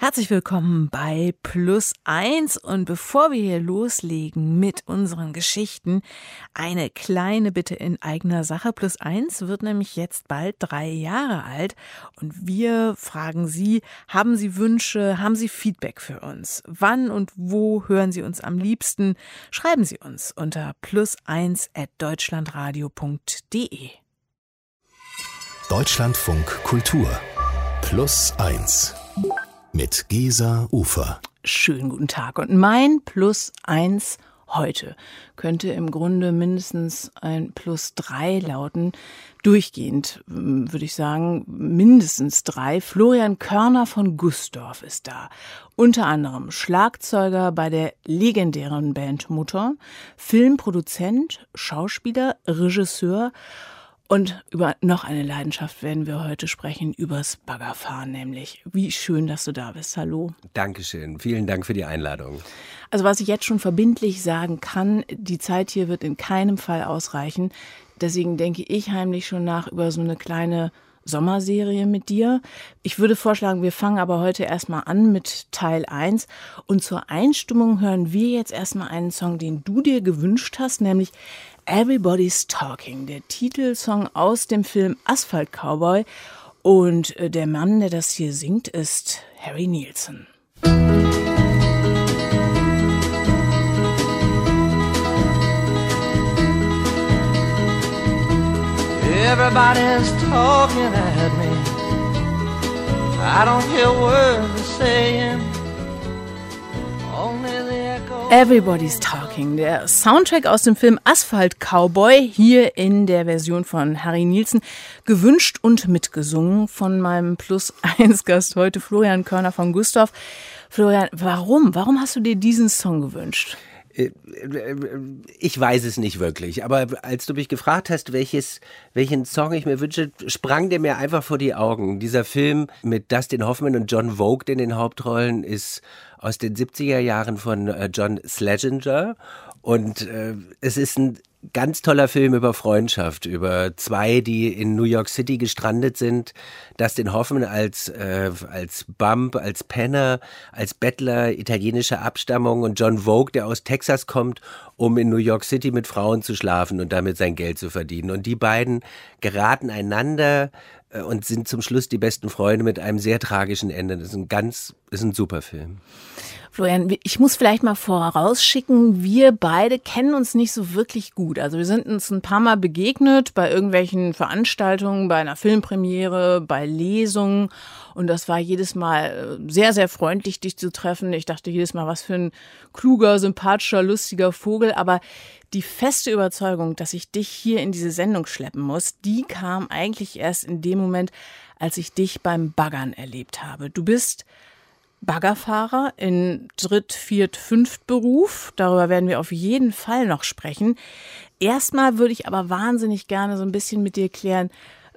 Herzlich willkommen bei Plus eins und bevor wir hier loslegen mit unseren Geschichten, eine kleine Bitte in eigener Sache. Plus eins wird nämlich jetzt bald drei Jahre alt und wir fragen Sie, haben Sie Wünsche, haben Sie Feedback für uns? Wann und wo hören Sie uns am liebsten? Schreiben Sie uns unter plus eins at deutschlandradio.de. Deutschlandfunk Kultur Plus eins mit Gesa Ufer. Schönen guten Tag. Und mein Plus eins heute könnte im Grunde mindestens ein Plus drei lauten. Durchgehend würde ich sagen, mindestens drei. Florian Körner von Gustorf ist da. Unter anderem Schlagzeuger bei der legendären Band Mutter, Filmproduzent, Schauspieler, Regisseur und über noch eine Leidenschaft werden wir heute sprechen, übers Baggerfahren nämlich. Wie schön, dass du da bist. Hallo. Dankeschön. Vielen Dank für die Einladung. Also was ich jetzt schon verbindlich sagen kann, die Zeit hier wird in keinem Fall ausreichen. Deswegen denke ich heimlich schon nach über so eine kleine Sommerserie mit dir. Ich würde vorschlagen, wir fangen aber heute erstmal an mit Teil 1 und zur Einstimmung hören wir jetzt erstmal einen Song, den du dir gewünscht hast, nämlich Everybody's Talking, der Titelsong aus dem Film Asphalt Cowboy. Und äh, der Mann, der das hier singt, ist Harry Nielsen. Everybody's talking at me. I don't hear words they're saying. Everybody's Talking, der Soundtrack aus dem Film Asphalt Cowboy, hier in der Version von Harry Nielsen, gewünscht und mitgesungen von meinem Plus 1 Gast heute, Florian Körner von Gustav. Florian, warum? Warum hast du dir diesen Song gewünscht? Äh, ich weiß es nicht wirklich, aber als du mich gefragt hast, welches, welchen Song ich mir wünsche, sprang der mir einfach vor die Augen. Dieser Film mit Dustin Hoffman und John Vogt in den Hauptrollen ist aus den 70er Jahren von äh, John Schlesinger und äh, es ist ein ganz toller Film über Freundschaft, über zwei, die in New York City gestrandet sind. Dustin Hoffman als, äh, als Bump, als Penner, als Bettler italienischer Abstammung und John Vogue, der aus Texas kommt, um in New York City mit Frauen zu schlafen und damit sein Geld zu verdienen. Und die beiden geraten einander äh, und sind zum Schluss die besten Freunde mit einem sehr tragischen Ende. Das ist ein ganz, ist ein super Film. Florian, ich muss vielleicht mal vorausschicken, wir beide kennen uns nicht so wirklich gut. Also wir sind uns ein paar Mal begegnet bei irgendwelchen Veranstaltungen, bei einer Filmpremiere, bei Lesungen. Und das war jedes Mal äh, sehr, sehr freundlich, dich zu treffen. Ich dachte jedes Mal, was für ein kluger, sympathischer, lustiger Vogel. Aber die feste Überzeugung, dass ich dich hier in diese Sendung schleppen muss, die kam eigentlich erst in dem Moment, als ich dich beim Baggern erlebt habe. Du bist Baggerfahrer in Dritt-, Viert-, Fünft-Beruf. Darüber werden wir auf jeden Fall noch sprechen. Erstmal würde ich aber wahnsinnig gerne so ein bisschen mit dir klären,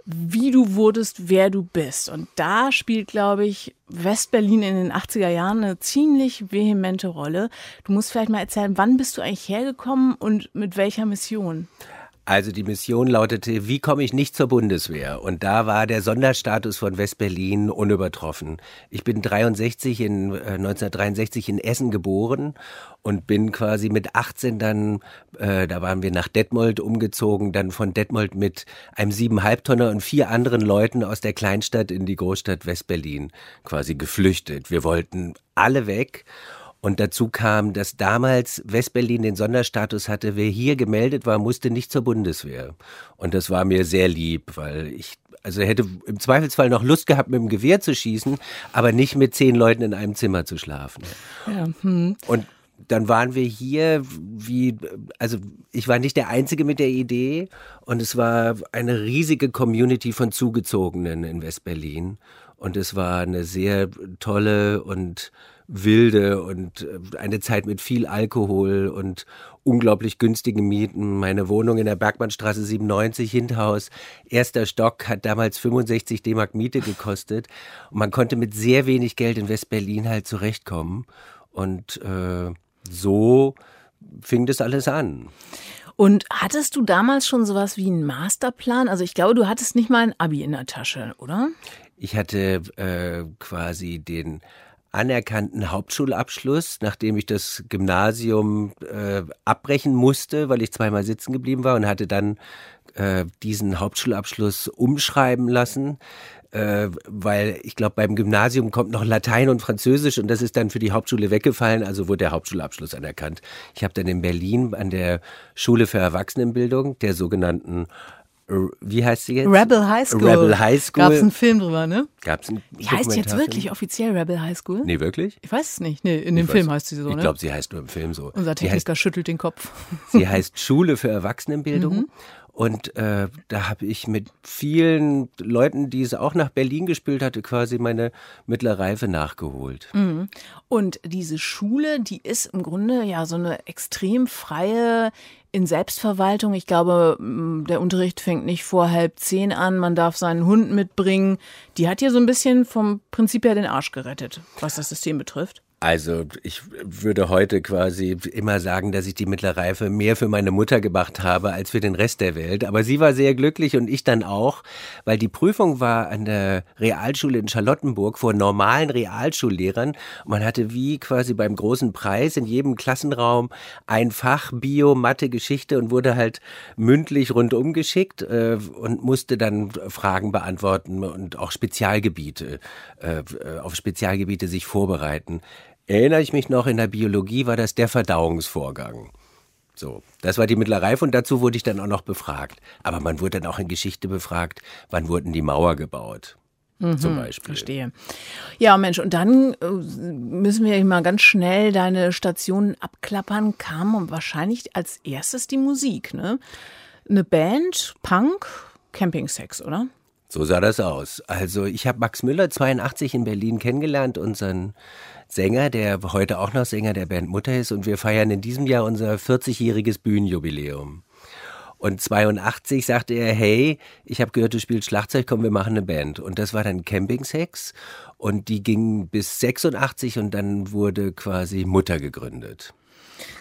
wie du wurdest, wer du bist. Und da spielt, glaube ich, Westberlin in den 80er Jahren eine ziemlich vehemente Rolle. Du musst vielleicht mal erzählen, wann bist du eigentlich hergekommen und mit welcher Mission? Also die Mission lautete, wie komme ich nicht zur Bundeswehr? Und da war der Sonderstatus von Westberlin unübertroffen. Ich bin 63 in, äh, 1963 in Essen geboren und bin quasi mit 18 dann, äh, da waren wir nach Detmold umgezogen, dann von Detmold mit einem siebeneinhalb Tonner und vier anderen Leuten aus der Kleinstadt in die Großstadt Westberlin quasi geflüchtet. Wir wollten alle weg. Und dazu kam, dass damals Westberlin den Sonderstatus hatte, wer hier gemeldet war, musste nicht zur Bundeswehr. Und das war mir sehr lieb, weil ich also hätte im Zweifelsfall noch Lust gehabt, mit dem Gewehr zu schießen, aber nicht mit zehn Leuten in einem Zimmer zu schlafen. Ja, hm. Und dann waren wir hier, wie, also ich war nicht der Einzige mit der Idee und es war eine riesige Community von Zugezogenen in Westberlin. Und es war eine sehr tolle und wilde und äh, eine Zeit mit viel Alkohol und unglaublich günstigen Mieten. Meine Wohnung in der Bergmannstraße 97, Hinterhaus, erster Stock, hat damals 65 D-Mark Miete gekostet. Und man konnte mit sehr wenig Geld in West-Berlin halt zurechtkommen. Und äh, so fing das alles an. Und hattest du damals schon sowas wie einen Masterplan? Also ich glaube, du hattest nicht mal ein Abi in der Tasche, oder? Ich hatte äh, quasi den anerkannten Hauptschulabschluss, nachdem ich das Gymnasium äh, abbrechen musste, weil ich zweimal sitzen geblieben war und hatte dann äh, diesen Hauptschulabschluss umschreiben lassen äh, weil ich glaube, beim Gymnasium kommt noch Latein und Französisch und das ist dann für die Hauptschule weggefallen, also wurde der Hauptschulabschluss anerkannt. Ich habe dann in Berlin an der Schule für Erwachsenenbildung, der sogenannten wie heißt sie jetzt? Rebel High School. Rebel High School. Gab es einen Film drüber, ne? Gab es einen Die heißt jetzt wirklich offiziell Rebel High School? Nee, wirklich? Ich weiß es nicht. Nee, in dem ich Film weiß, heißt sie so, ne? Ich glaube, sie heißt nur im Film so. Unser Techniker heißt, schüttelt den Kopf. Sie heißt Schule für Erwachsenenbildung. Mhm. Und äh, da habe ich mit vielen Leuten, die es auch nach Berlin gespielt hatte, quasi meine mittlere Reife nachgeholt. Mhm. Und diese Schule, die ist im Grunde ja so eine extrem freie in Selbstverwaltung. Ich glaube, der Unterricht fängt nicht vor halb zehn an. Man darf seinen Hund mitbringen. Die hat hier so ein bisschen vom Prinzip her den Arsch gerettet, was das System betrifft. Also ich würde heute quasi immer sagen, dass ich die mittlere Reife mehr für meine Mutter gemacht habe als für den Rest der Welt. Aber sie war sehr glücklich und ich dann auch, weil die Prüfung war an der Realschule in Charlottenburg vor normalen Realschullehrern. Man hatte wie quasi beim großen Preis in jedem Klassenraum ein Fach Bio, Mathe, Geschichte und wurde halt mündlich rundum geschickt äh, und musste dann Fragen beantworten und auch Spezialgebiete, äh, auf Spezialgebiete sich vorbereiten erinnere ich mich noch, in der Biologie war das der Verdauungsvorgang. So, das war die mittlere Reife und dazu wurde ich dann auch noch befragt. Aber man wurde dann auch in Geschichte befragt, wann wurden die Mauer gebaut? Mhm, zum Beispiel. Verstehe. Ja, Mensch, und dann äh, müssen wir mal ganz schnell deine Stationen abklappern. Kam wahrscheinlich als erstes die Musik, ne? Eine Band, Punk, Campingsex, oder? So sah das aus. Also ich habe Max Müller 82 in Berlin kennengelernt, unseren Sänger, der heute auch noch Sänger der Band Mutter ist. Und wir feiern in diesem Jahr unser 40-jähriges Bühnenjubiläum. Und 82 sagte er, hey, ich habe gehört, du spielst Schlagzeug, komm, wir machen eine Band. Und das war dann Camping Sex. Und die ging bis 86 und dann wurde quasi Mutter gegründet.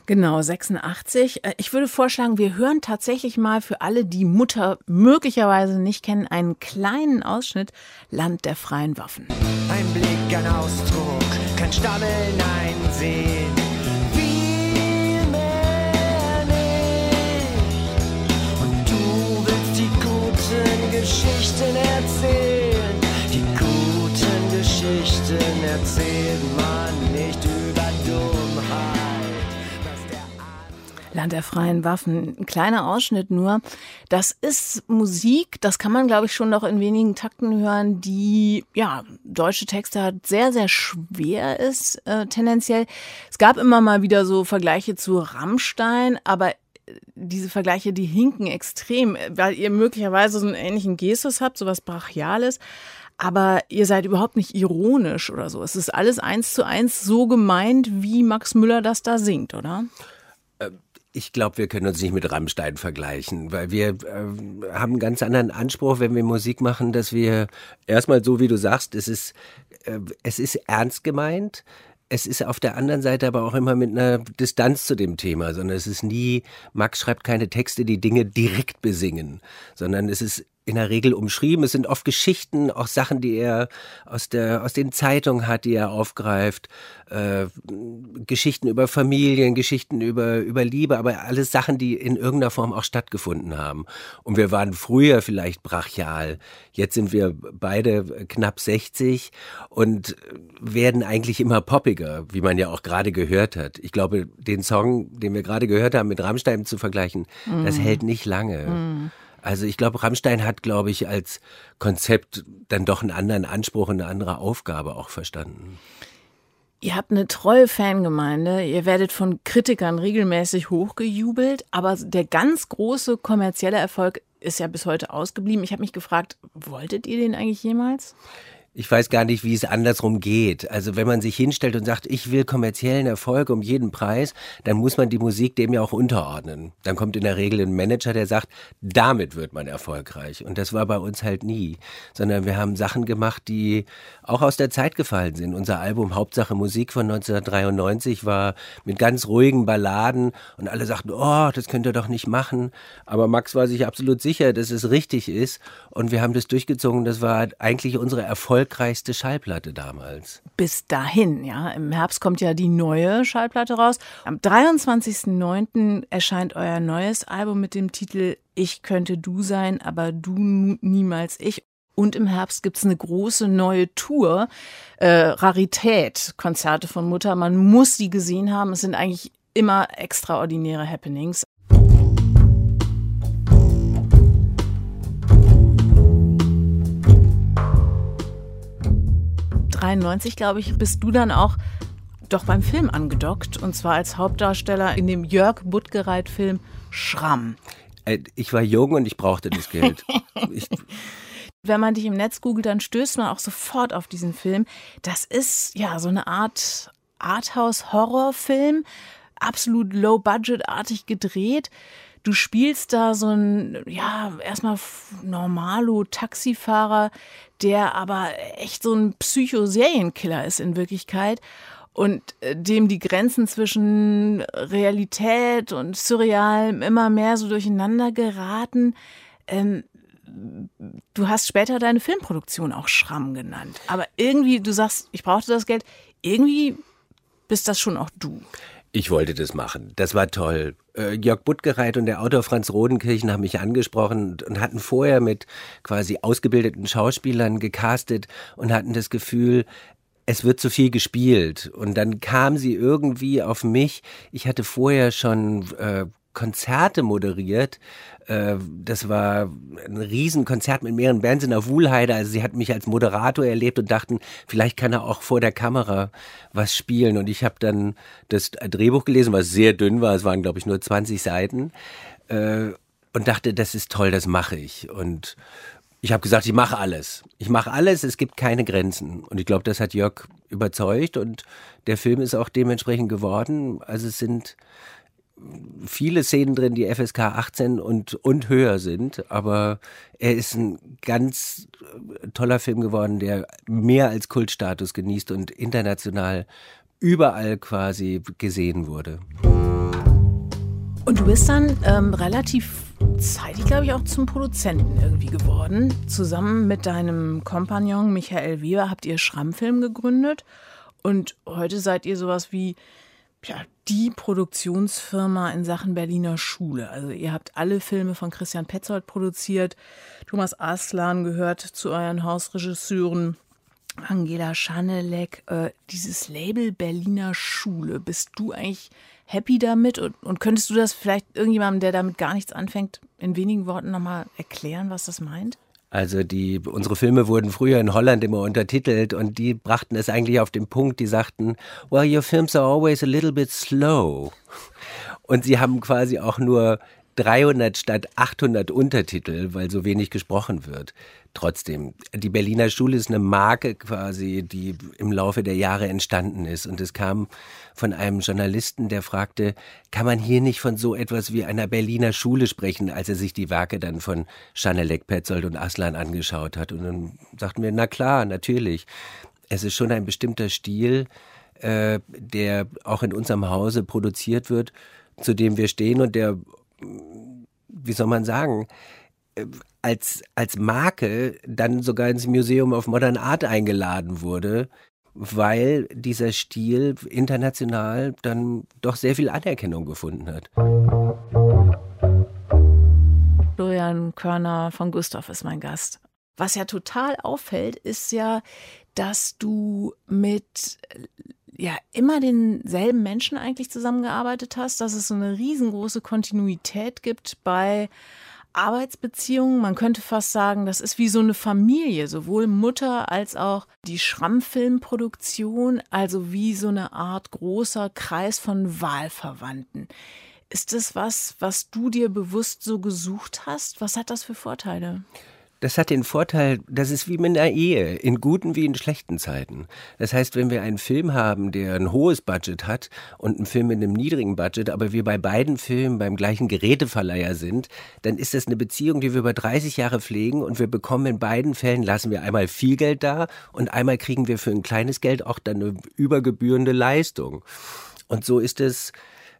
Genau, 86. Äh, ich würde vorschlagen, wir hören tatsächlich mal für alle, die Mutter möglicherweise nicht kennen, einen kleinen Ausschnitt Land der freien Waffen. Ein Blick, ein Ausdruck, kein Stammeln, ein Sehen. Viel mehr nicht. Und du willst die guten Geschichten erzählen. Die guten Geschichten erzählt man nicht über Dummheit. Land der freien Waffen. Ein kleiner Ausschnitt nur. Das ist Musik, das kann man, glaube ich, schon noch in wenigen Takten hören, die, ja, deutsche Texte hat, sehr, sehr schwer ist, äh, tendenziell. Es gab immer mal wieder so Vergleiche zu Rammstein, aber äh, diese Vergleiche, die hinken extrem, weil ihr möglicherweise so einen ähnlichen Gestus habt, so was Brachiales. Aber ihr seid überhaupt nicht ironisch oder so. Es ist alles eins zu eins so gemeint, wie Max Müller das da singt, oder? Ich glaube, wir können uns nicht mit Rammstein vergleichen, weil wir äh, haben einen ganz anderen Anspruch, wenn wir Musik machen, dass wir erstmal so, wie du sagst, es ist, äh, es ist ernst gemeint. Es ist auf der anderen Seite aber auch immer mit einer Distanz zu dem Thema, sondern es ist nie, Max schreibt keine Texte, die Dinge direkt besingen, sondern es ist in der Regel umschrieben. Es sind oft Geschichten, auch Sachen, die er aus der aus den Zeitungen hat, die er aufgreift, äh, Geschichten über Familien, Geschichten über über Liebe, aber alles Sachen, die in irgendeiner Form auch stattgefunden haben. Und wir waren früher vielleicht brachial. Jetzt sind wir beide knapp 60 und werden eigentlich immer poppiger, wie man ja auch gerade gehört hat. Ich glaube, den Song, den wir gerade gehört haben, mit Rammstein zu vergleichen, mm. das hält nicht lange. Mm. Also ich glaube, Rammstein hat, glaube ich, als Konzept dann doch einen anderen Anspruch und eine andere Aufgabe auch verstanden. Ihr habt eine treue Fangemeinde, ihr werdet von Kritikern regelmäßig hochgejubelt, aber der ganz große kommerzielle Erfolg ist ja bis heute ausgeblieben. Ich habe mich gefragt, wolltet ihr den eigentlich jemals? Ich weiß gar nicht, wie es andersrum geht. Also wenn man sich hinstellt und sagt, ich will kommerziellen Erfolg um jeden Preis, dann muss man die Musik dem ja auch unterordnen. Dann kommt in der Regel ein Manager, der sagt, damit wird man erfolgreich. Und das war bei uns halt nie, sondern wir haben Sachen gemacht, die auch aus der Zeit gefallen sind. Unser Album Hauptsache Musik von 1993 war mit ganz ruhigen Balladen und alle sagten, oh, das könnt ihr doch nicht machen. Aber Max war sich absolut sicher, dass es richtig ist und wir haben das durchgezogen. Das war eigentlich unsere Erfolg erfolgreichste Schallplatte damals. Bis dahin, ja. Im Herbst kommt ja die neue Schallplatte raus. Am 23.09. erscheint euer neues Album mit dem Titel Ich könnte du sein, aber du niemals ich. Und im Herbst gibt's eine große neue Tour, äh, Rarität, Konzerte von Mutter. Man muss sie gesehen haben. Es sind eigentlich immer extraordinäre Happenings. 93, glaube ich, bist du dann auch doch beim Film angedockt und zwar als Hauptdarsteller in dem Jörg Buttgereit-Film Schramm. Äh, ich war jung und ich brauchte das Geld. ich, wenn man dich im Netz googelt, dann stößt man auch sofort auf diesen Film. Das ist ja so eine Art Arthouse-Horrorfilm, absolut low-budget-artig gedreht. Du spielst da so ein, ja, erstmal Normalo-Taxifahrer, der aber echt so ein Psychoserienkiller ist in Wirklichkeit und äh, dem die Grenzen zwischen Realität und Surreal immer mehr so durcheinander geraten. Ähm, du hast später deine Filmproduktion auch Schramm genannt. Aber irgendwie, du sagst, ich brauchte das Geld. Irgendwie bist das schon auch du. Ich wollte das machen. Das war toll. Äh, Jörg Buttgereit und der Autor Franz Rodenkirchen haben mich angesprochen und hatten vorher mit quasi ausgebildeten Schauspielern gecastet und hatten das Gefühl, es wird zu viel gespielt. Und dann kam sie irgendwie auf mich. Ich hatte vorher schon äh, Konzerte moderiert. Äh, das war ein Riesenkonzert mit mehreren Bands in der Wuhlheide. Also sie hat mich als Moderator erlebt und dachten, vielleicht kann er auch vor der Kamera was spielen. Und ich habe dann das Drehbuch gelesen, was sehr dünn war. Es waren, glaube ich, nur 20 Seiten. Äh, und dachte, das ist toll, das mache ich. Und ich habe gesagt, ich mache alles. Ich mache alles, es gibt keine Grenzen. Und ich glaube, das hat Jörg überzeugt und der Film ist auch dementsprechend geworden. Also es sind viele Szenen drin, die FSK 18 und, und höher sind, aber er ist ein ganz toller Film geworden, der mehr als Kultstatus genießt und international überall quasi gesehen wurde. Und du bist dann ähm, relativ zeitig, glaube ich, auch zum Produzenten irgendwie geworden. Zusammen mit deinem Kompagnon Michael Weber habt ihr Schrammfilm gegründet und heute seid ihr sowas wie ja, die Produktionsfirma in Sachen Berliner Schule. Also ihr habt alle Filme von Christian Petzold produziert. Thomas Aslan gehört zu euren Hausregisseuren. Angela Schanelek, äh, dieses Label Berliner Schule. Bist du eigentlich happy damit? Und, und könntest du das vielleicht irgendjemandem, der damit gar nichts anfängt, in wenigen Worten nochmal erklären, was das meint? Also die, unsere Filme wurden früher in Holland immer untertitelt und die brachten es eigentlich auf den Punkt, die sagten, well, your films are always a little bit slow. Und sie haben quasi auch nur 300 statt 800 Untertitel, weil so wenig gesprochen wird. Trotzdem, die Berliner Schule ist eine Marke quasi, die im Laufe der Jahre entstanden ist. Und es kam von einem Journalisten, der fragte, kann man hier nicht von so etwas wie einer Berliner Schule sprechen, als er sich die Werke dann von Schanelek, Petzold und Aslan angeschaut hat. Und dann sagten wir, na klar, natürlich. Es ist schon ein bestimmter Stil, äh, der auch in unserem Hause produziert wird, zu dem wir stehen und der, wie soll man sagen, als, als Marke dann sogar ins Museum of Modern Art eingeladen wurde, weil dieser Stil international dann doch sehr viel Anerkennung gefunden hat. Florian Körner von Gustav ist mein Gast. Was ja total auffällt, ist ja, dass du mit ja immer denselben Menschen eigentlich zusammengearbeitet hast, dass es so eine riesengroße Kontinuität gibt bei Arbeitsbeziehungen. Man könnte fast sagen, das ist wie so eine Familie, sowohl Mutter als auch die Schrammfilmproduktion, also wie so eine Art großer Kreis von Wahlverwandten. Ist das was, was du dir bewusst so gesucht hast? Was hat das für Vorteile? Das hat den Vorteil, das ist wie mit einer Ehe, in guten wie in schlechten Zeiten. Das heißt, wenn wir einen Film haben, der ein hohes Budget hat und einen Film mit einem niedrigen Budget, aber wir bei beiden Filmen beim gleichen Geräteverleiher sind, dann ist das eine Beziehung, die wir über 30 Jahre pflegen und wir bekommen in beiden Fällen, lassen wir einmal viel Geld da und einmal kriegen wir für ein kleines Geld auch dann eine übergebührende Leistung. Und so ist es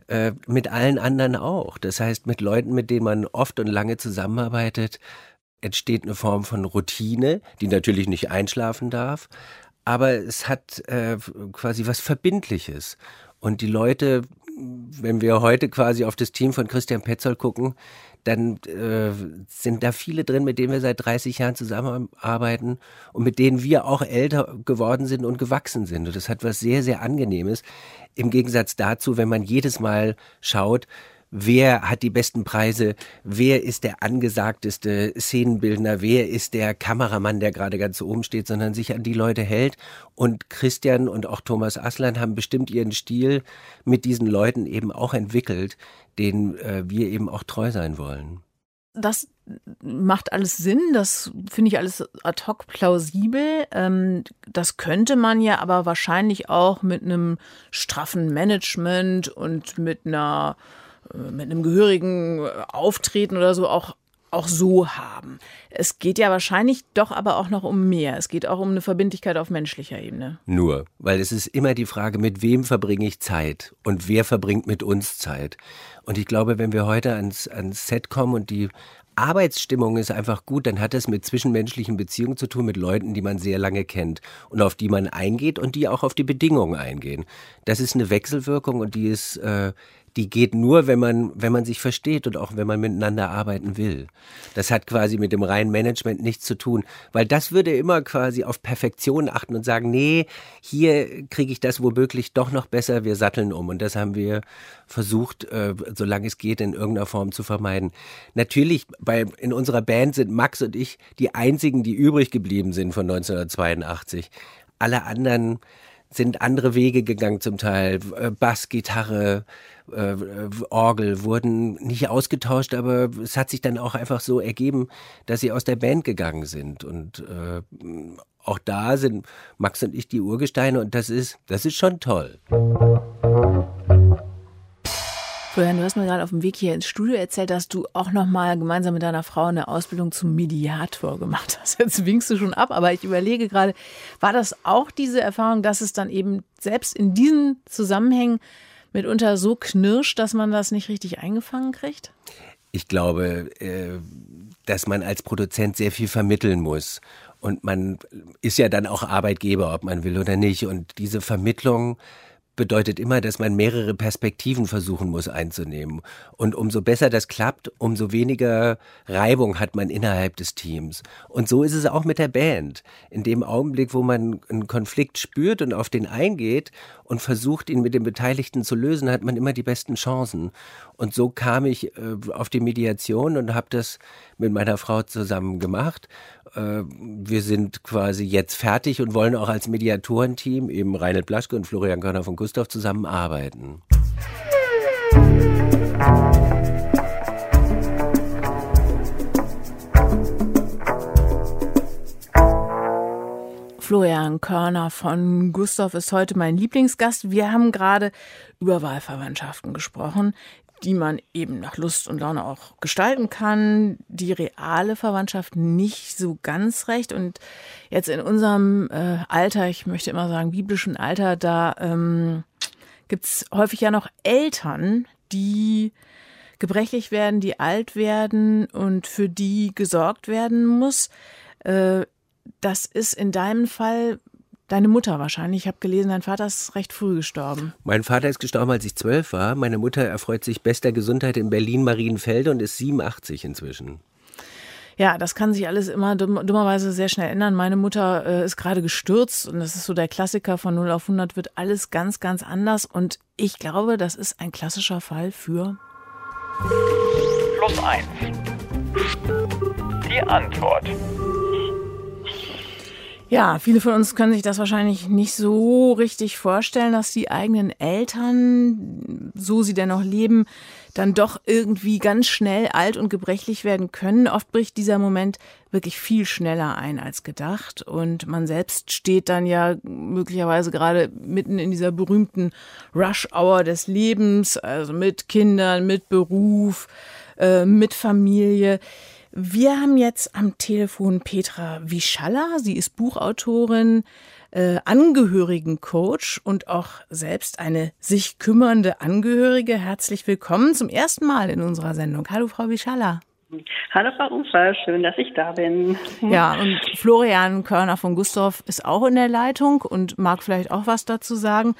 äh, mit allen anderen auch. Das heißt, mit Leuten, mit denen man oft und lange zusammenarbeitet, entsteht eine Form von Routine, die natürlich nicht einschlafen darf, aber es hat äh, quasi was Verbindliches. Und die Leute, wenn wir heute quasi auf das Team von Christian Petzold gucken, dann äh, sind da viele drin, mit denen wir seit 30 Jahren zusammenarbeiten und mit denen wir auch älter geworden sind und gewachsen sind. Und das hat was sehr, sehr Angenehmes. Im Gegensatz dazu, wenn man jedes Mal schaut, wer hat die besten Preise, wer ist der angesagteste Szenenbildner, wer ist der Kameramann, der gerade ganz oben steht, sondern sich an die Leute hält. Und Christian und auch Thomas Aslan haben bestimmt ihren Stil mit diesen Leuten eben auch entwickelt, den äh, wir eben auch treu sein wollen. Das macht alles Sinn, das finde ich alles ad hoc plausibel. Ähm, das könnte man ja aber wahrscheinlich auch mit einem straffen Management und mit einer mit einem gehörigen Auftreten oder so auch auch so haben. Es geht ja wahrscheinlich doch aber auch noch um mehr. Es geht auch um eine Verbindlichkeit auf menschlicher Ebene. Nur, weil es ist immer die Frage, mit wem verbringe ich Zeit und wer verbringt mit uns Zeit. Und ich glaube, wenn wir heute ans, ans Set kommen und die Arbeitsstimmung ist einfach gut, dann hat es mit zwischenmenschlichen Beziehungen zu tun, mit Leuten, die man sehr lange kennt und auf die man eingeht und die auch auf die Bedingungen eingehen. Das ist eine Wechselwirkung und die ist äh, die geht nur, wenn man, wenn man sich versteht und auch wenn man miteinander arbeiten will. Das hat quasi mit dem reinen Management nichts zu tun, weil das würde immer quasi auf Perfektion achten und sagen, nee, hier kriege ich das womöglich doch noch besser, wir satteln um. Und das haben wir versucht, äh, solange es geht, in irgendeiner Form zu vermeiden. Natürlich, bei, in unserer Band sind Max und ich die einzigen, die übrig geblieben sind von 1982. Alle anderen sind andere Wege gegangen zum Teil. Äh, Bass, Gitarre, äh, Orgel wurden nicht ausgetauscht, aber es hat sich dann auch einfach so ergeben, dass sie aus der Band gegangen sind. Und äh, auch da sind Max und ich die Urgesteine und das ist, das ist schon toll. Florian, du hast mir gerade auf dem Weg hier ins Studio erzählt, dass du auch noch mal gemeinsam mit deiner Frau eine Ausbildung zum Mediator gemacht hast. Jetzt winkst du schon ab, aber ich überlege gerade, war das auch diese Erfahrung, dass es dann eben selbst in diesen Zusammenhängen mitunter so knirscht, dass man das nicht richtig eingefangen kriegt? Ich glaube, äh, dass man als Produzent sehr viel vermitteln muss. Und man ist ja dann auch Arbeitgeber, ob man will oder nicht. Und diese Vermittlung bedeutet immer, dass man mehrere Perspektiven versuchen muss einzunehmen. Und umso besser das klappt, umso weniger Reibung hat man innerhalb des Teams. Und so ist es auch mit der Band. In dem Augenblick, wo man einen Konflikt spürt und auf den eingeht und versucht, ihn mit den Beteiligten zu lösen, hat man immer die besten Chancen. Und so kam ich äh, auf die Mediation und habe das mit meiner Frau zusammen gemacht äh, wir sind quasi jetzt fertig und wollen auch als Mediatorenteam, eben Reinhold Blaschke und Florian Körner von Gustav, zusammenarbeiten. Florian Körner von Gustav ist heute mein Lieblingsgast. Wir haben gerade über Wahlverwandtschaften gesprochen die man eben nach Lust und Laune auch gestalten kann. Die reale Verwandtschaft nicht so ganz recht. Und jetzt in unserem äh, Alter, ich möchte immer sagen biblischen Alter, da ähm, gibt es häufig ja noch Eltern, die gebrechlich werden, die alt werden und für die gesorgt werden muss. Äh, das ist in deinem Fall Deine Mutter wahrscheinlich. Ich habe gelesen, dein Vater ist recht früh gestorben. Mein Vater ist gestorben, als ich zwölf war. Meine Mutter erfreut sich bester Gesundheit in Berlin-Marienfelde und ist 87 inzwischen. Ja, das kann sich alles immer dummerweise sehr schnell ändern. Meine Mutter äh, ist gerade gestürzt und das ist so der Klassiker von 0 auf 100 wird alles ganz, ganz anders. Und ich glaube, das ist ein klassischer Fall für. Plus 1. Die Antwort. Ja, viele von uns können sich das wahrscheinlich nicht so richtig vorstellen, dass die eigenen Eltern, so sie denn noch leben, dann doch irgendwie ganz schnell alt und gebrechlich werden können. Oft bricht dieser Moment wirklich viel schneller ein als gedacht und man selbst steht dann ja möglicherweise gerade mitten in dieser berühmten Rush-Hour des Lebens, also mit Kindern, mit Beruf, äh, mit Familie. Wir haben jetzt am Telefon Petra Wischalla. Sie ist Buchautorin, äh, Angehörigencoach und auch selbst eine sich kümmernde Angehörige. Herzlich willkommen zum ersten Mal in unserer Sendung. Hallo, Frau Wischalla. Hallo Frau Ufer, schön, dass ich da bin. Ja, und Florian Körner von Gustav ist auch in der Leitung und mag vielleicht auch was dazu sagen.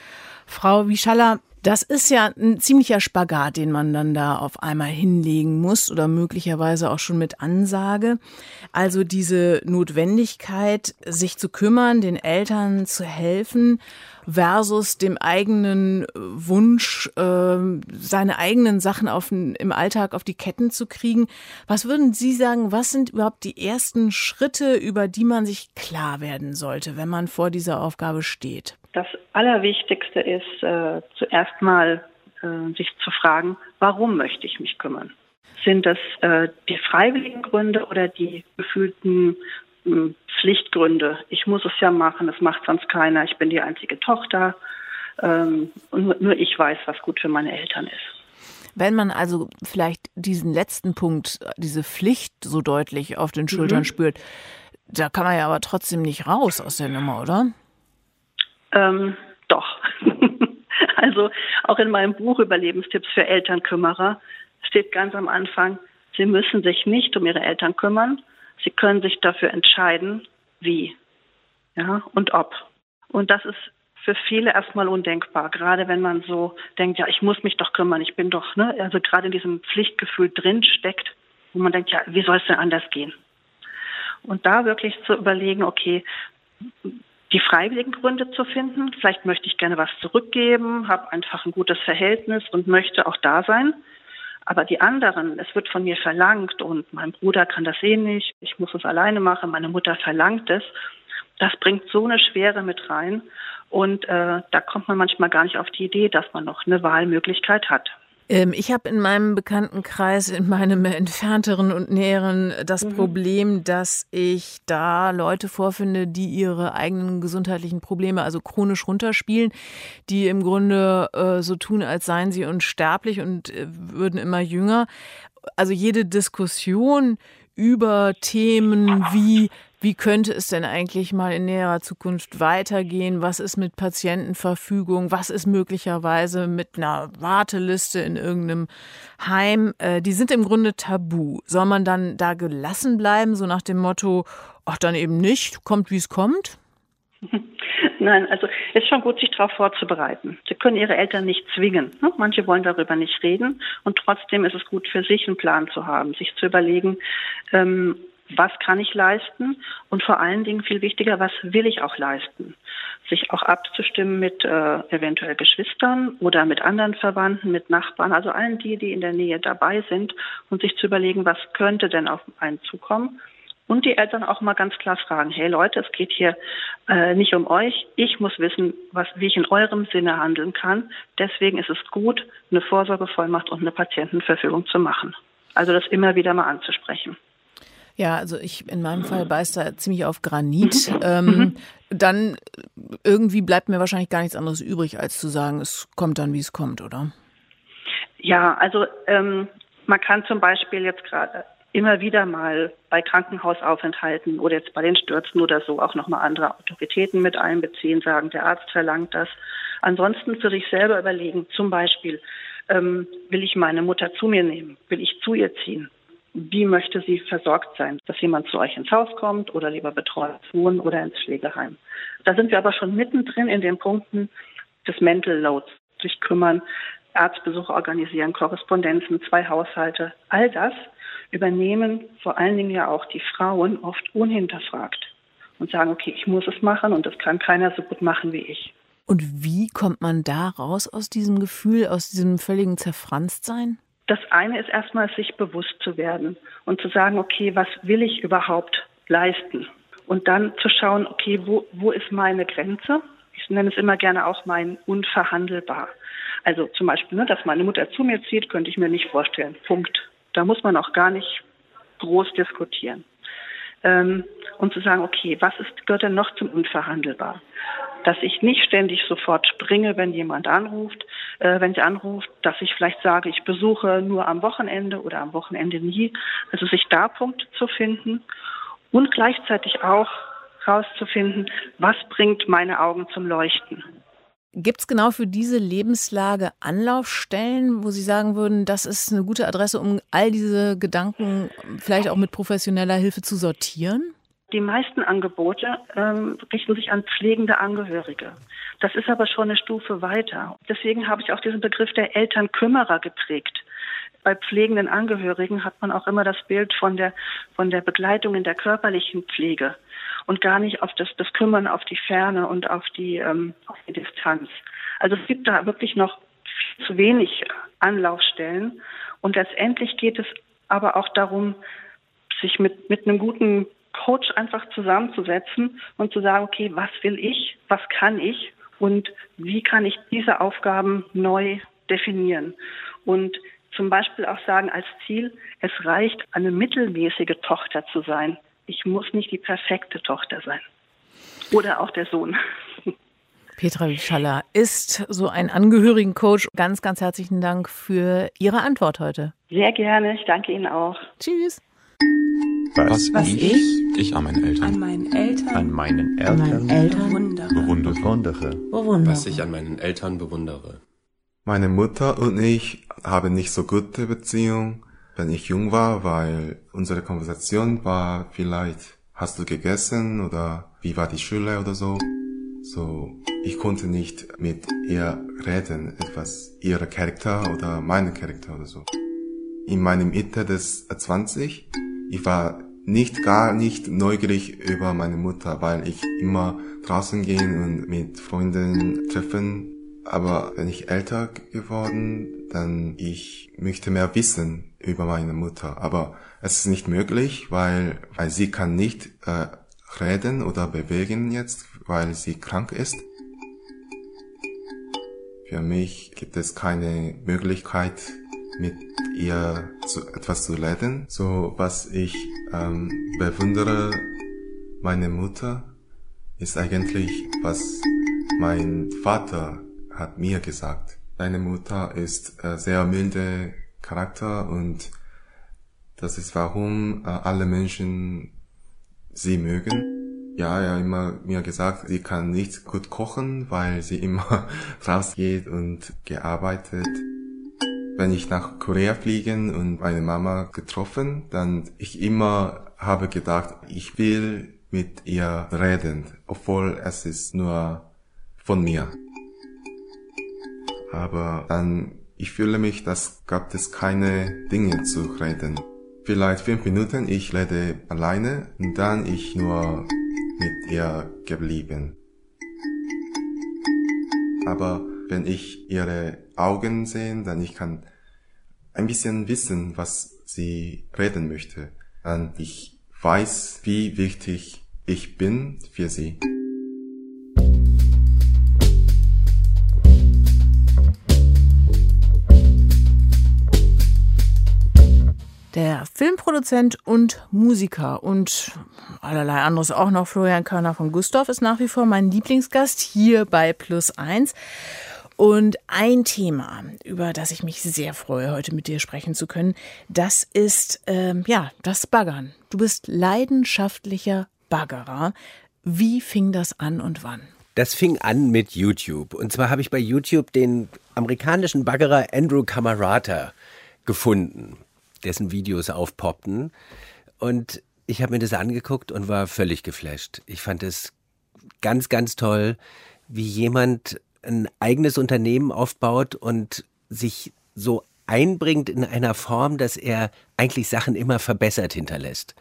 Frau Wieschaller, das ist ja ein ziemlicher Spagat, den man dann da auf einmal hinlegen muss oder möglicherweise auch schon mit Ansage. Also diese Notwendigkeit, sich zu kümmern, den Eltern zu helfen versus dem eigenen Wunsch, äh, seine eigenen Sachen auf, im Alltag auf die Ketten zu kriegen. Was würden Sie sagen, was sind überhaupt die ersten Schritte, über die man sich klar werden sollte, wenn man vor dieser Aufgabe steht? Das Allerwichtigste ist äh, zuerst mal äh, sich zu fragen, warum möchte ich mich kümmern? Sind das äh, die freiwilligen Gründe oder die gefühlten äh, Pflichtgründe? Ich muss es ja machen, es macht sonst keiner, ich bin die einzige Tochter ähm, und nur ich weiß, was gut für meine Eltern ist. Wenn man also vielleicht diesen letzten Punkt, diese Pflicht so deutlich auf den Schultern mhm. spürt, da kann man ja aber trotzdem nicht raus aus der Nummer, oder? Ähm, doch. also auch in meinem Buch Überlebenstipps für Elternkümmerer steht ganz am Anfang, Sie müssen sich nicht um Ihre Eltern kümmern. Sie können sich dafür entscheiden, wie ja, und ob. Und das ist für viele erstmal undenkbar, gerade wenn man so denkt, ja, ich muss mich doch kümmern, ich bin doch, ne, also gerade in diesem Pflichtgefühl drin steckt, wo man denkt, ja, wie soll es denn anders gehen? Und da wirklich zu überlegen, okay, die freiwilligen Gründe zu finden. Vielleicht möchte ich gerne was zurückgeben, habe einfach ein gutes Verhältnis und möchte auch da sein. Aber die anderen, es wird von mir verlangt und mein Bruder kann das eh nicht, ich muss es alleine machen, meine Mutter verlangt es. Das bringt so eine Schwere mit rein und äh, da kommt man manchmal gar nicht auf die Idee, dass man noch eine Wahlmöglichkeit hat. Ähm, ich habe in meinem Bekanntenkreis, in meinem entfernteren und näheren, das mhm. Problem, dass ich da Leute vorfinde, die ihre eigenen gesundheitlichen Probleme, also chronisch runterspielen, die im Grunde äh, so tun, als seien sie unsterblich und äh, würden immer jünger. Also jede Diskussion über Themen wie wie könnte es denn eigentlich mal in näherer Zukunft weitergehen? Was ist mit Patientenverfügung? Was ist möglicherweise mit einer Warteliste in irgendeinem Heim? Äh, die sind im Grunde tabu. Soll man dann da gelassen bleiben, so nach dem Motto, ach dann eben nicht, kommt wie es kommt? Nein, also es ist schon gut, sich darauf vorzubereiten. Sie können Ihre Eltern nicht zwingen. Ne? Manche wollen darüber nicht reden und trotzdem ist es gut für sich einen Plan zu haben, sich zu überlegen, ähm, was kann ich leisten und vor allen Dingen viel wichtiger, was will ich auch leisten. Sich auch abzustimmen mit äh, eventuell Geschwistern oder mit anderen Verwandten, mit Nachbarn, also allen die, die in der Nähe dabei sind und sich zu überlegen, was könnte denn auf einen zukommen. Und die Eltern auch mal ganz klar fragen, hey Leute, es geht hier äh, nicht um euch. Ich muss wissen, was, wie ich in eurem Sinne handeln kann. Deswegen ist es gut, eine Vorsorgevollmacht und eine Patientenverfügung zu machen. Also das immer wieder mal anzusprechen. Ja, also ich in meinem Fall beißt da ziemlich auf Granit. Ähm, dann irgendwie bleibt mir wahrscheinlich gar nichts anderes übrig, als zu sagen, es kommt dann, wie es kommt, oder? Ja, also ähm, man kann zum Beispiel jetzt gerade immer wieder mal bei Krankenhausaufenthalten oder jetzt bei den Stürzen oder so auch nochmal andere Autoritäten mit einbeziehen, sagen, der Arzt verlangt das. Ansonsten für sich selber überlegen, zum Beispiel, ähm, will ich meine Mutter zu mir nehmen? Will ich zu ihr ziehen? Wie möchte sie versorgt sein, dass jemand zu euch ins Haus kommt oder lieber betreut wohnen oder ins Pflegeheim. Da sind wir aber schon mittendrin in den Punkten des Mental Loads, sich kümmern, Arztbesuche organisieren, Korrespondenzen, zwei Haushalte, all das übernehmen vor allen Dingen ja auch die Frauen oft unhinterfragt und sagen, okay, ich muss es machen und das kann keiner so gut machen wie ich. Und wie kommt man da raus aus diesem Gefühl, aus diesem völligen Zerfranstsein? Das eine ist erstmal, sich bewusst zu werden und zu sagen, okay, was will ich überhaupt leisten? Und dann zu schauen, okay, wo, wo ist meine Grenze? Ich nenne es immer gerne auch mein unverhandelbar. Also zum Beispiel, ne, dass meine Mutter zu mir zieht, könnte ich mir nicht vorstellen. Punkt. Da muss man auch gar nicht groß diskutieren. Ähm, und zu sagen, okay, was ist, gehört denn noch zum Unverhandelbar? dass ich nicht ständig sofort springe, wenn jemand anruft, äh, wenn sie anruft, dass ich vielleicht sage, ich besuche nur am Wochenende oder am Wochenende nie. Also sich da Punkte zu finden und gleichzeitig auch herauszufinden, was bringt meine Augen zum Leuchten. Gibt es genau für diese Lebenslage Anlaufstellen, wo Sie sagen würden, das ist eine gute Adresse, um all diese Gedanken vielleicht auch mit professioneller Hilfe zu sortieren? Die meisten Angebote ähm, richten sich an pflegende Angehörige. Das ist aber schon eine Stufe weiter. Deswegen habe ich auch diesen Begriff der Elternkümmerer geprägt. Bei pflegenden Angehörigen hat man auch immer das Bild von der, von der Begleitung in der körperlichen Pflege und gar nicht auf das, das Kümmern auf die Ferne und auf die, ähm, auf die Distanz. Also es gibt da wirklich noch zu wenig Anlaufstellen. Und letztendlich geht es aber auch darum, sich mit, mit einem guten Coach einfach zusammenzusetzen und zu sagen, okay, was will ich, was kann ich und wie kann ich diese Aufgaben neu definieren. Und zum Beispiel auch sagen als Ziel, es reicht, eine mittelmäßige Tochter zu sein. Ich muss nicht die perfekte Tochter sein. Oder auch der Sohn. Petra Schaller ist so ein Angehörigencoach. Ganz, ganz herzlichen Dank für Ihre Antwort heute. Sehr gerne. Ich danke Ihnen auch. Tschüss. Was, Was ich, ich ich an meinen Eltern an meinen Eltern, an meinen an meinen Eltern Eltern bewundere. bewundere. bewundere. Was ich an meinen Eltern bewundere. Meine Mutter und ich haben nicht so gute Beziehung, wenn ich jung war, weil unsere Konversation war vielleicht, hast du gegessen oder wie war die Schule oder so. So, ich konnte nicht mit ihr reden, etwas ihrer Charakter oder meine Charakter oder so. In meinem Mitte des 20, ich war nicht gar nicht neugierig über meine Mutter, weil ich immer draußen gehen und mit Freunden treffen. Aber wenn ich älter geworden, dann ich möchte mehr wissen über meine Mutter. Aber es ist nicht möglich, weil, weil sie kann nicht äh, reden oder bewegen jetzt, weil sie krank ist. Für mich gibt es keine Möglichkeit, mit ihr zu, etwas zu reden. So, was ich ähm, bewundere, meine Mutter, ist eigentlich, was mein Vater hat mir gesagt. Deine Mutter ist äh, sehr milde Charakter und das ist warum äh, alle Menschen sie mögen. Ja, er hat immer mir gesagt, sie kann nicht gut kochen, weil sie immer rausgeht und gearbeitet. Wenn ich nach Korea fliegen und meine Mama getroffen, dann ich immer habe gedacht, ich will mit ihr reden, obwohl es ist nur von mir. Aber dann, ich fühle mich, dass gab es keine Dinge zu reden. Vielleicht fünf Minuten, ich rede alleine und dann ich nur mit ihr geblieben. Aber wenn ich ihre Augen sehe, dann ich kann ein bisschen wissen, was sie reden möchte. Dann ich weiß, wie wichtig ich bin für sie. Filmproduzent und Musiker und allerlei anderes auch noch, Florian Körner von Gustav, ist nach wie vor mein Lieblingsgast hier bei Plus Eins. Und ein Thema, über das ich mich sehr freue, heute mit dir sprechen zu können, das ist ähm, ja das Baggern. Du bist leidenschaftlicher Baggerer. Wie fing das an und wann? Das fing an mit YouTube. Und zwar habe ich bei YouTube den amerikanischen Baggerer Andrew Camarata gefunden, dessen Videos aufpoppten. Und ich habe mir das angeguckt und war völlig geflasht. Ich fand es ganz, ganz toll, wie jemand ein eigenes Unternehmen aufbaut und sich so einbringt in einer Form, dass er eigentlich Sachen immer verbessert hinterlässt.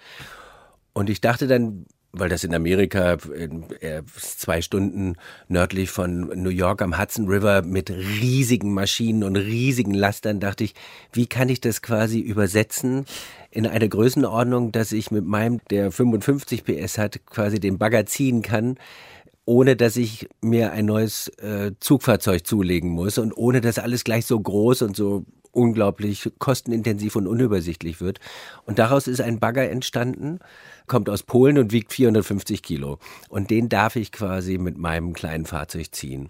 Und ich dachte dann, weil das in Amerika äh, zwei Stunden nördlich von New York am Hudson River mit riesigen Maschinen und riesigen Lastern, dachte ich, wie kann ich das quasi übersetzen in eine Größenordnung, dass ich mit meinem, der 55 PS hat, quasi den Bagger ziehen kann, ohne dass ich mir ein neues äh, Zugfahrzeug zulegen muss und ohne dass alles gleich so groß und so unglaublich kostenintensiv und unübersichtlich wird. Und daraus ist ein Bagger entstanden, kommt aus Polen und wiegt 450 Kilo. Und den darf ich quasi mit meinem kleinen Fahrzeug ziehen.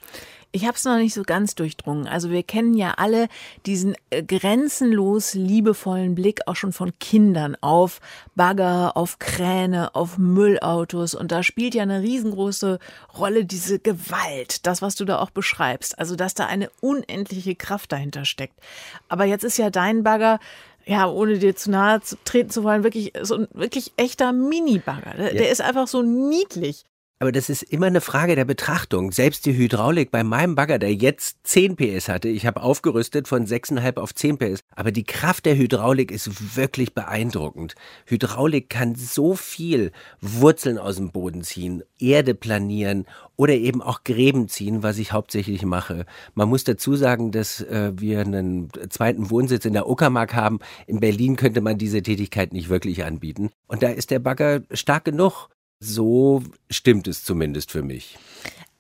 Ich habe es noch nicht so ganz durchdrungen. Also wir kennen ja alle diesen äh, grenzenlos liebevollen Blick auch schon von Kindern auf Bagger, auf Kräne, auf Müllautos. Und da spielt ja eine riesengroße Rolle diese Gewalt, das, was du da auch beschreibst. Also dass da eine unendliche Kraft dahinter steckt. Aber jetzt ist ja dein Bagger ja, ohne dir zu nahe treten zu wollen, wirklich so ein wirklich echter Mini-Bagger. Der, ja. der ist einfach so niedlich. Aber das ist immer eine Frage der Betrachtung. Selbst die Hydraulik bei meinem Bagger, der jetzt 10 PS hatte, ich habe aufgerüstet von 6,5 auf 10 PS, aber die Kraft der Hydraulik ist wirklich beeindruckend. Hydraulik kann so viel Wurzeln aus dem Boden ziehen, Erde planieren oder eben auch Gräben ziehen, was ich hauptsächlich mache. Man muss dazu sagen, dass äh, wir einen zweiten Wohnsitz in der Uckermark haben. In Berlin könnte man diese Tätigkeit nicht wirklich anbieten. Und da ist der Bagger stark genug, so stimmt es zumindest für mich.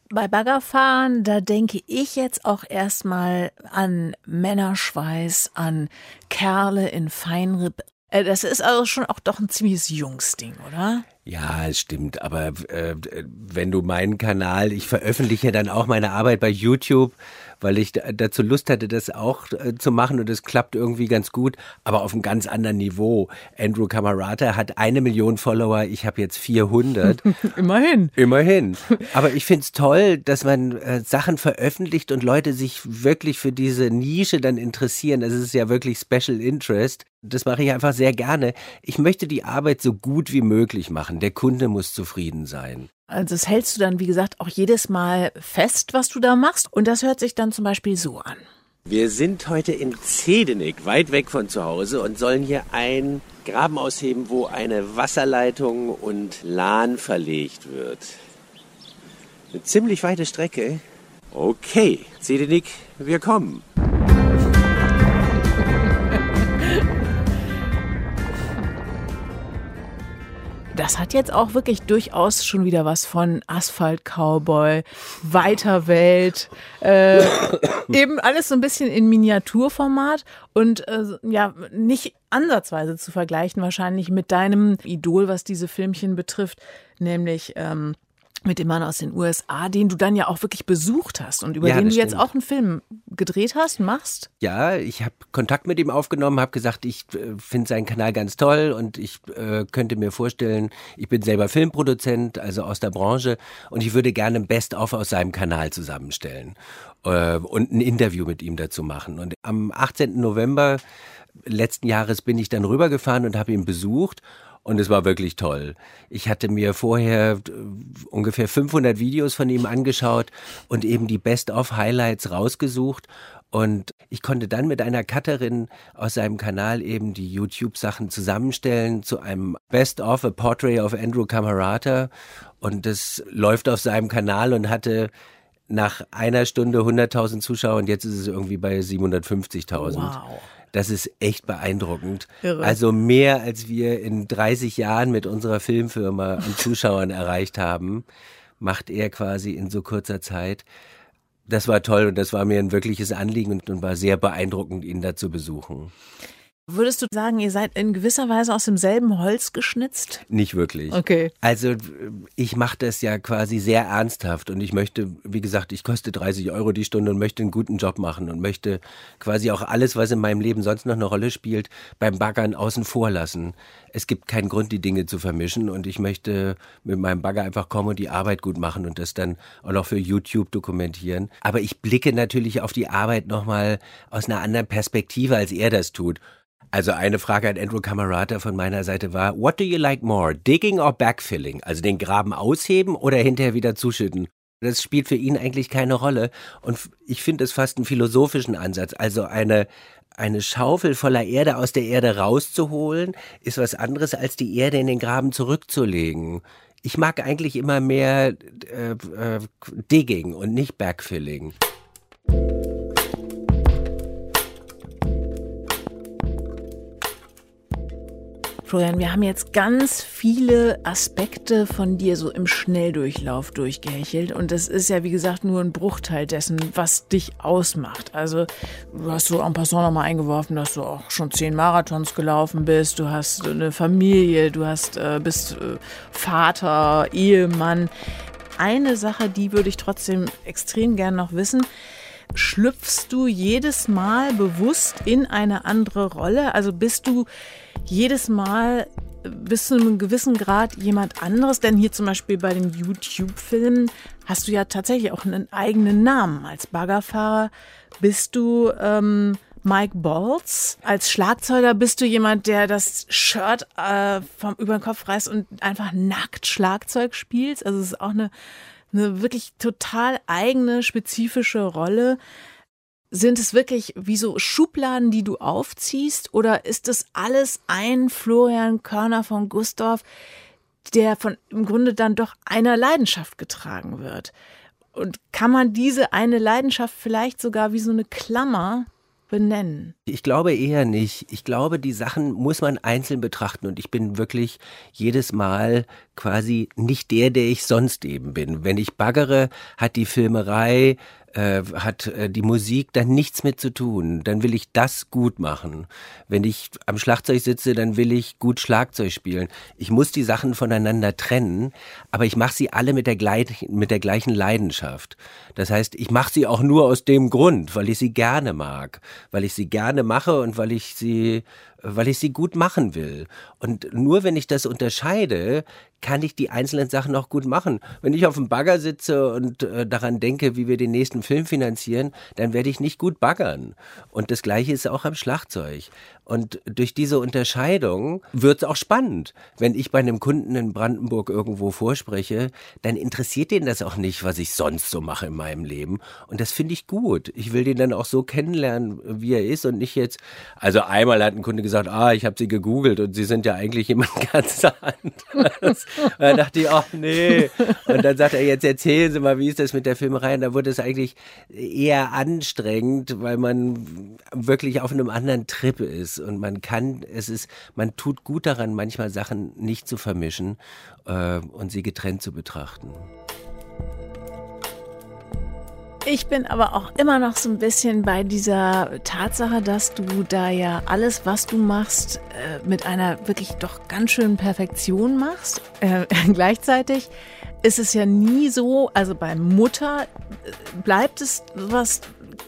Bei Baggerfahren, da denke ich jetzt auch erstmal an Männerschweiß, an Kerle in Feinripp. Äh, das ist also schon auch doch ein ziemliches Jungsding, oder? Ja, es stimmt. Aber äh, wenn du meinen Kanal, ich veröffentliche dann auch meine Arbeit bei YouTube, weil ich dazu Lust hatte, das auch äh, zu machen und es klappt irgendwie ganz gut, aber auf einem ganz anderen Niveau. Andrew Camarata hat eine Million Follower, ich habe jetzt 400. Immerhin. Immerhin. Aber ich finde es toll, dass man äh, Sachen veröffentlicht und Leute sich wirklich für diese Nische dann interessieren. Das ist ja wirklich Special Interest. Das mache ich einfach sehr gerne. Ich möchte die Arbeit so gut wie möglich machen. Der Kunde muss zufrieden sein. Also das hältst du dann, wie gesagt, auch jedes Mal fest, was du da machst. Und das hört sich dann zum Beispiel so an. Wir sind heute in Zedenik, weit weg von zu Hause, und sollen hier einen Graben ausheben, wo eine Wasserleitung und Lahn verlegt wird. Eine ziemlich weite Strecke. Okay, Zedenik, wir kommen. Das hat jetzt auch wirklich durchaus schon wieder was von Asphalt Cowboy, weiter Welt, äh, eben alles so ein bisschen in Miniaturformat und äh, ja, nicht ansatzweise zu vergleichen wahrscheinlich mit deinem Idol, was diese Filmchen betrifft, nämlich ähm, mit dem Mann aus den USA, den du dann ja auch wirklich besucht hast und über ja, den du jetzt auch einen Film gedreht hast, machst. Ja, ich habe Kontakt mit ihm aufgenommen, habe gesagt, ich äh, finde seinen Kanal ganz toll und ich äh, könnte mir vorstellen, ich bin selber Filmproduzent, also aus der Branche und ich würde gerne ein Best-of aus seinem Kanal zusammenstellen äh, und ein Interview mit ihm dazu machen. Und am 18. November letzten Jahres bin ich dann rübergefahren und habe ihn besucht und es war wirklich toll. Ich hatte mir vorher äh, ungefähr 500 Videos von ihm angeschaut und eben die Best-of-Highlights rausgesucht. Und ich konnte dann mit einer Cutterin aus seinem Kanal eben die YouTube-Sachen zusammenstellen zu einem Best-of, a Portrait of Andrew Camerata. Und das läuft auf seinem Kanal und hatte nach einer Stunde 100.000 Zuschauer und jetzt ist es irgendwie bei 750.000. Wow. Das ist echt beeindruckend. Irre. Also mehr, als wir in 30 Jahren mit unserer Filmfirma an Zuschauern erreicht haben, macht er quasi in so kurzer Zeit. Das war toll und das war mir ein wirkliches Anliegen und war sehr beeindruckend, ihn da zu besuchen. Würdest du sagen, ihr seid in gewisser Weise aus demselben Holz geschnitzt? Nicht wirklich. Okay. Also ich mache das ja quasi sehr ernsthaft und ich möchte, wie gesagt, ich koste 30 Euro die Stunde und möchte einen guten Job machen und möchte quasi auch alles, was in meinem Leben sonst noch eine Rolle spielt, beim Baggern außen vor lassen. Es gibt keinen Grund, die Dinge zu vermischen und ich möchte mit meinem Bagger einfach kommen und die Arbeit gut machen und das dann auch noch für YouTube dokumentieren. Aber ich blicke natürlich auf die Arbeit nochmal aus einer anderen Perspektive, als er das tut. Also eine Frage an Andrew Camerata von meiner Seite war, what do you like more, digging or backfilling? Also den Graben ausheben oder hinterher wieder zuschütten? Das spielt für ihn eigentlich keine Rolle. Und ich finde es fast einen philosophischen Ansatz. Also eine, eine Schaufel voller Erde aus der Erde rauszuholen, ist was anderes als die Erde in den Graben zurückzulegen. Ich mag eigentlich immer mehr äh, äh, Digging und nicht Backfilling. Florian, wir haben jetzt ganz viele Aspekte von dir so im Schnelldurchlauf durchgehechelt. Und das ist ja, wie gesagt, nur ein Bruchteil dessen, was dich ausmacht. Also, du hast so en passant nochmal eingeworfen, dass du auch schon zehn Marathons gelaufen bist. Du hast eine Familie, du hast, äh, bist äh, Vater, Ehemann. eine Sache, die würde ich trotzdem extrem gern noch wissen. Schlüpfst du jedes Mal bewusst in eine andere Rolle? Also bist du jedes Mal bis zu einem gewissen Grad jemand anderes? Denn hier zum Beispiel bei den YouTube-Filmen hast du ja tatsächlich auch einen eigenen Namen. Als Baggerfahrer bist du ähm, Mike Balls. Als Schlagzeuger bist du jemand, der das Shirt äh, vom über den Kopf reißt und einfach nackt Schlagzeug spielt. Also es ist auch eine, eine wirklich total eigene, spezifische Rolle. Sind es wirklich wie so Schubladen, die du aufziehst, oder ist das alles ein Florian Körner von Gustav, der von im Grunde dann doch einer Leidenschaft getragen wird? Und kann man diese eine Leidenschaft vielleicht sogar wie so eine Klammer benennen? Ich glaube eher nicht. Ich glaube, die Sachen muss man einzeln betrachten und ich bin wirklich jedes Mal quasi nicht der, der ich sonst eben bin. Wenn ich baggere, hat die Filmerei äh, hat äh, die Musik dann nichts mit zu tun. Dann will ich das gut machen. Wenn ich am Schlagzeug sitze, dann will ich gut Schlagzeug spielen. Ich muss die Sachen voneinander trennen, aber ich mache sie alle mit der, mit der gleichen Leidenschaft. Das heißt, ich mache sie auch nur aus dem Grund, weil ich sie gerne mag, weil ich sie gerne mache und weil ich sie weil ich sie gut machen will. Und nur wenn ich das unterscheide, kann ich die einzelnen Sachen auch gut machen. Wenn ich auf dem Bagger sitze und äh, daran denke, wie wir den nächsten Film finanzieren, dann werde ich nicht gut baggern. Und das Gleiche ist auch am Schlagzeug. Und durch diese Unterscheidung wird es auch spannend. Wenn ich bei einem Kunden in Brandenburg irgendwo vorspreche, dann interessiert den das auch nicht, was ich sonst so mache in meinem Leben. Und das finde ich gut. Ich will den dann auch so kennenlernen, wie er ist und nicht jetzt. Also einmal hat ein Kunde gesagt, ah, ich habe sie gegoogelt und sie sind ja eigentlich jemand ganz anderes. und dann dachte ich, ach nee. Und dann sagt er, jetzt erzählen Sie mal, wie ist das mit der Filmerei? Und da wurde es eigentlich eher anstrengend, weil man wirklich auf einem anderen Trip ist und man kann, es ist, man tut gut daran, manchmal Sachen nicht zu vermischen äh, und sie getrennt zu betrachten. Ich bin aber auch immer noch so ein bisschen bei dieser Tatsache, dass du da ja alles, was du machst, äh, mit einer wirklich doch ganz schönen Perfektion machst. Äh, gleichzeitig ist es ja nie so, also bei Mutter äh, bleibt es was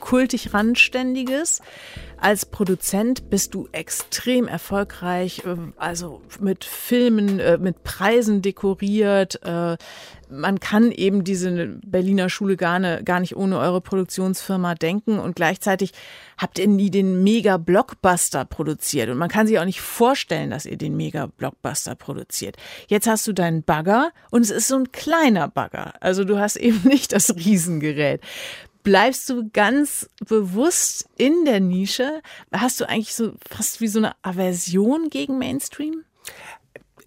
kultig Randständiges. Als Produzent bist du extrem erfolgreich, äh, also mit Filmen, äh, mit Preisen dekoriert. Äh, man kann eben diese Berliner Schule ne, gar nicht ohne eure Produktionsfirma denken und gleichzeitig habt ihr nie den Mega-Blockbuster produziert und man kann sich auch nicht vorstellen, dass ihr den Mega-Blockbuster produziert. Jetzt hast du deinen Bagger und es ist so ein kleiner Bagger. Also du hast eben nicht das Riesengerät bleibst du ganz bewusst in der Nische? Hast du eigentlich so fast wie so eine Aversion gegen Mainstream?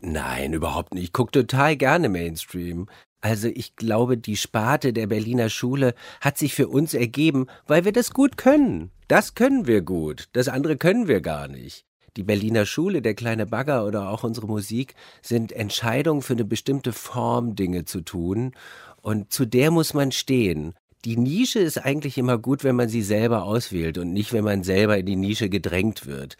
Nein, überhaupt nicht. Ich gucke total gerne Mainstream. Also ich glaube, die Sparte der Berliner Schule hat sich für uns ergeben, weil wir das gut können. Das können wir gut. Das andere können wir gar nicht. Die Berliner Schule, der kleine Bagger oder auch unsere Musik sind Entscheidungen für eine bestimmte Form Dinge zu tun. Und zu der muss man stehen die Nische ist eigentlich immer gut, wenn man sie selber auswählt und nicht, wenn man selber in die Nische gedrängt wird.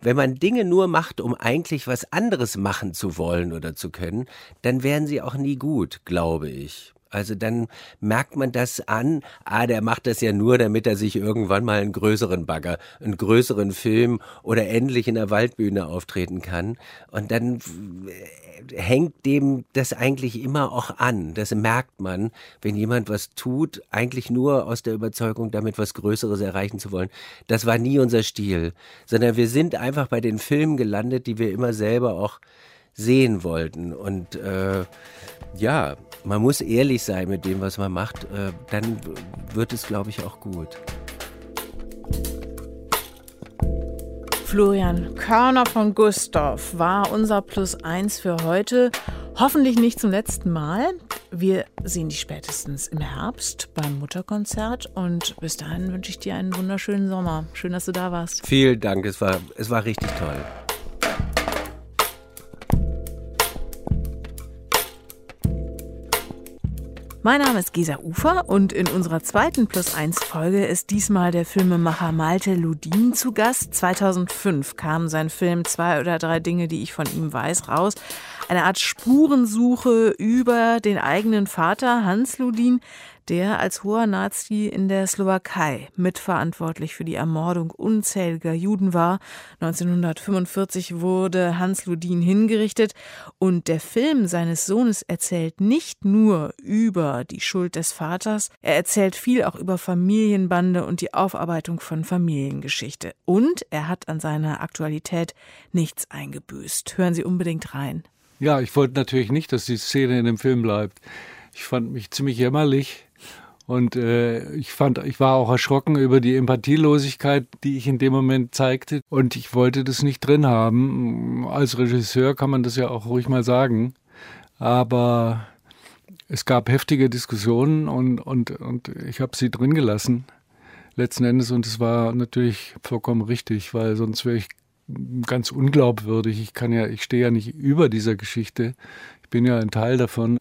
Wenn man Dinge nur macht, um eigentlich was anderes machen zu wollen oder zu können, dann wären sie auch nie gut, glaube ich. Also dann merkt man das an, ah, der macht das ja nur, damit er sich irgendwann mal einen größeren Bagger, einen größeren Film oder endlich in der Waldbühne auftreten kann. Und dann äh, hängt dem das eigentlich immer auch an. Das merkt man, wenn jemand was tut, eigentlich nur aus der Überzeugung, damit was Größeres erreichen zu wollen. Das war nie unser Stil, sondern wir sind einfach bei den Filmen gelandet, die wir immer selber auch sehen wollten. Und äh, ja, man muss ehrlich sein mit dem, was man macht, äh, dann wird es, glaube ich, auch gut. Florian Körner von Gustav war unser Plus eins für heute. Hoffentlich nicht zum letzten Mal. Wir sehen dich spätestens im Herbst beim Mutterkonzert und bis dahin wünsche ich dir einen wunderschönen Sommer. Schön, dass du da warst. Vielen Dank, es war, es war richtig toll. Mein Name ist Gesa Ufer und in unserer zweiten Plus 1 Folge ist diesmal der Filmemacher Malte Ludin zu Gast. 2005 kam sein Film Zwei oder drei Dinge, die ich von ihm weiß, raus. Eine Art Spurensuche über den eigenen Vater Hans Ludin, der als hoher Nazi in der Slowakei mitverantwortlich für die Ermordung unzähliger Juden war. 1945 wurde Hans Ludin hingerichtet und der Film seines Sohnes erzählt nicht nur über die Schuld des Vaters, er erzählt viel auch über Familienbande und die Aufarbeitung von Familiengeschichte. Und er hat an seiner Aktualität nichts eingebüßt. Hören Sie unbedingt rein. Ja, ich wollte natürlich nicht, dass die Szene in dem Film bleibt. Ich fand mich ziemlich jämmerlich und äh, ich fand, ich war auch erschrocken über die Empathielosigkeit, die ich in dem Moment zeigte. Und ich wollte das nicht drin haben. Als Regisseur kann man das ja auch ruhig mal sagen. Aber es gab heftige Diskussionen und, und, und ich habe sie drin gelassen. Letzten Endes. Und es war natürlich vollkommen richtig, weil sonst wäre ich ganz unglaubwürdig. Ich kann ja, ich stehe ja nicht über dieser Geschichte. Ich bin ja ein Teil davon.